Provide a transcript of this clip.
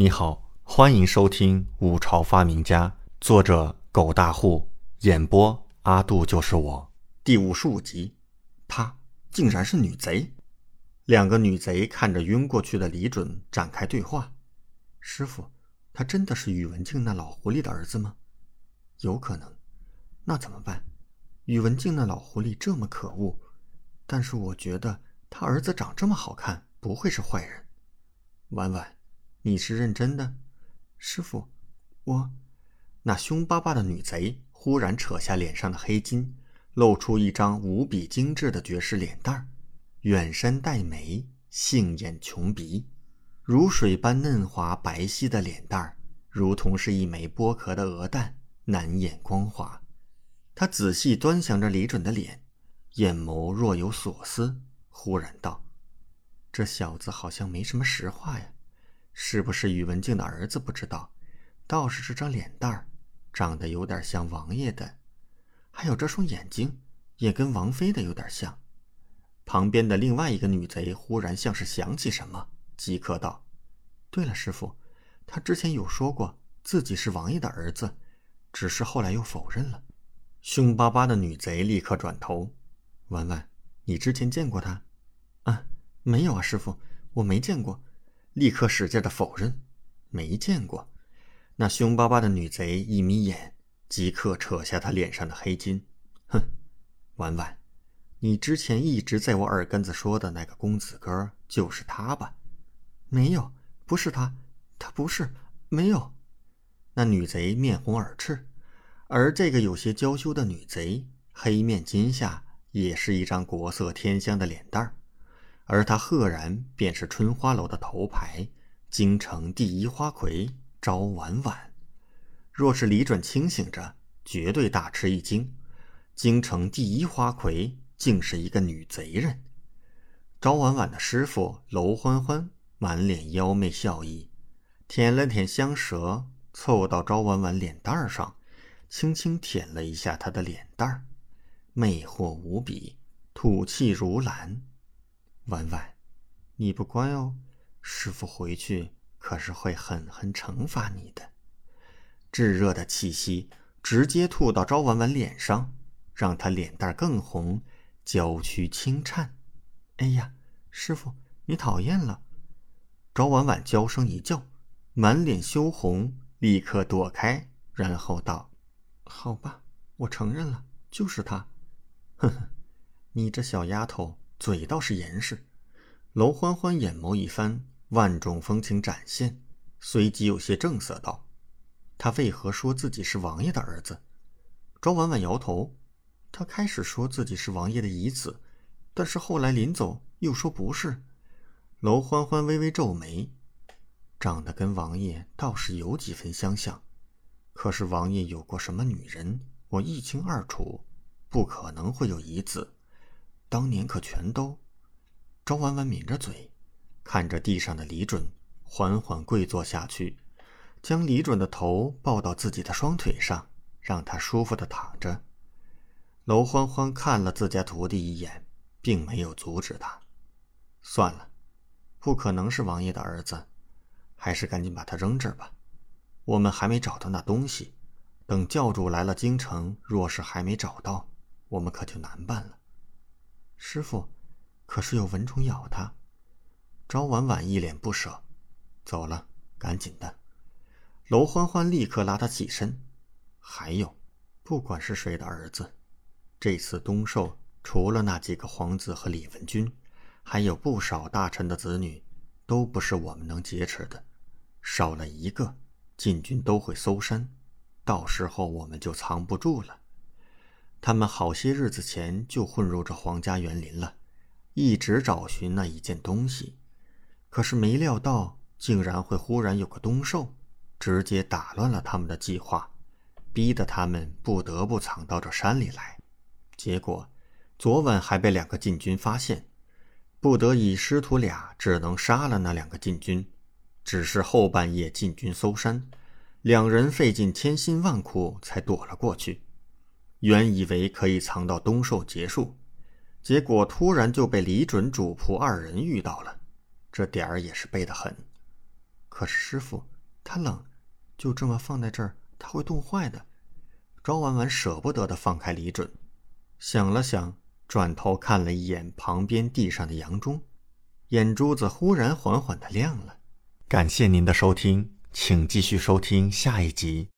你好，欢迎收听《五朝发明家》，作者狗大户，演播阿杜就是我，第五十五集。她竟然是女贼！两个女贼看着晕过去的李准展开对话。师傅，他真的是宇文静那老狐狸的儿子吗？有可能。那怎么办？宇文静那老狐狸这么可恶，但是我觉得他儿子长这么好看，不会是坏人。婉婉。你是认真的，师傅？我那凶巴巴的女贼忽然扯下脸上的黑巾，露出一张无比精致的绝世脸蛋儿，远山黛眉，杏眼琼鼻，如水般嫩滑白皙的脸蛋儿，如同是一枚剥壳的鹅蛋，难掩光滑。他仔细端详着李准的脸，眼眸若有所思，忽然道：“这小子好像没什么实话呀。”是不是宇文静的儿子不知道，倒是这张脸蛋儿长得有点像王爷的，还有这双眼睛也跟王妃的有点像。旁边的另外一个女贼忽然像是想起什么，即刻道：“对了，师傅，他之前有说过自己是王爷的儿子，只是后来又否认了。”凶巴巴的女贼立刻转头：“婉婉，你之前见过他？”“啊，没有啊，师傅，我没见过。”立刻使劲的否认，没见过。那凶巴巴的女贼一眯眼，即刻扯下她脸上的黑巾。哼，婉婉，你之前一直在我耳根子说的那个公子哥就是他吧？没有，不是他，他不是，没有。那女贼面红耳赤，而这个有些娇羞的女贼，黑面巾下也是一张国色天香的脸蛋儿。而他赫然便是春花楼的头牌，京城第一花魁昭婉婉。若是李准清醒着，绝对大吃一惊。京城第一花魁竟是一个女贼人。昭婉婉的师傅娄欢欢满脸妖媚笑意，舔了舔香舌，凑到昭婉婉脸蛋上，轻轻舔了一下她的脸蛋儿，魅惑无比，吐气如兰。婉婉，你不乖哦，师傅回去可是会狠狠惩罚你的。炙热的气息直接吐到昭婉婉脸上，让她脸蛋更红，娇躯轻颤。哎呀，师傅，你讨厌了！昭婉婉娇声一叫，满脸羞红，立刻躲开，然后道：“好吧，我承认了，就是他。呵呵，你这小丫头。”嘴倒是严实，娄欢欢眼眸一翻，万种风情展现，随即有些正色道：“他为何说自己是王爷的儿子？”周婉婉摇头，他开始说自己是王爷的遗子，但是后来临走又说不是。娄欢欢微微皱眉，长得跟王爷倒是有几分相像，可是王爷有过什么女人，我一清二楚，不可能会有遗子。当年可全都。周婉婉抿着嘴，看着地上的李准，缓缓跪坐下去，将李准的头抱到自己的双腿上，让他舒服的躺着。娄欢欢看了自家徒弟一眼，并没有阻止他。算了，不可能是王爷的儿子，还是赶紧把他扔这儿吧。我们还没找到那东西，等教主来了京城，若是还没找到，我们可就难办了。师傅，可是有蚊虫咬他。赵婉婉一脸不舍，走了，赶紧的。娄欢欢立刻拉他起身。还有，不管是谁的儿子，这次东狩除了那几个皇子和李文君，还有不少大臣的子女，都不是我们能劫持的。少了一个，禁军都会搜山，到时候我们就藏不住了。他们好些日子前就混入这皇家园林了，一直找寻那一件东西，可是没料到竟然会忽然有个东兽，直接打乱了他们的计划，逼得他们不得不藏到这山里来。结果昨晚还被两个禁军发现，不得已师徒俩只能杀了那两个禁军。只是后半夜禁军搜山，两人费尽千辛万苦才躲了过去。原以为可以藏到冬狩结束，结果突然就被李准主仆二人遇到了，这点儿也是背得很。可是师傅，他冷，就这么放在这儿，他会冻坏的。赵婉婉舍不得的放开李准，想了想，转头看了一眼旁边地上的杨忠，眼珠子忽然缓缓的亮了。感谢您的收听，请继续收听下一集。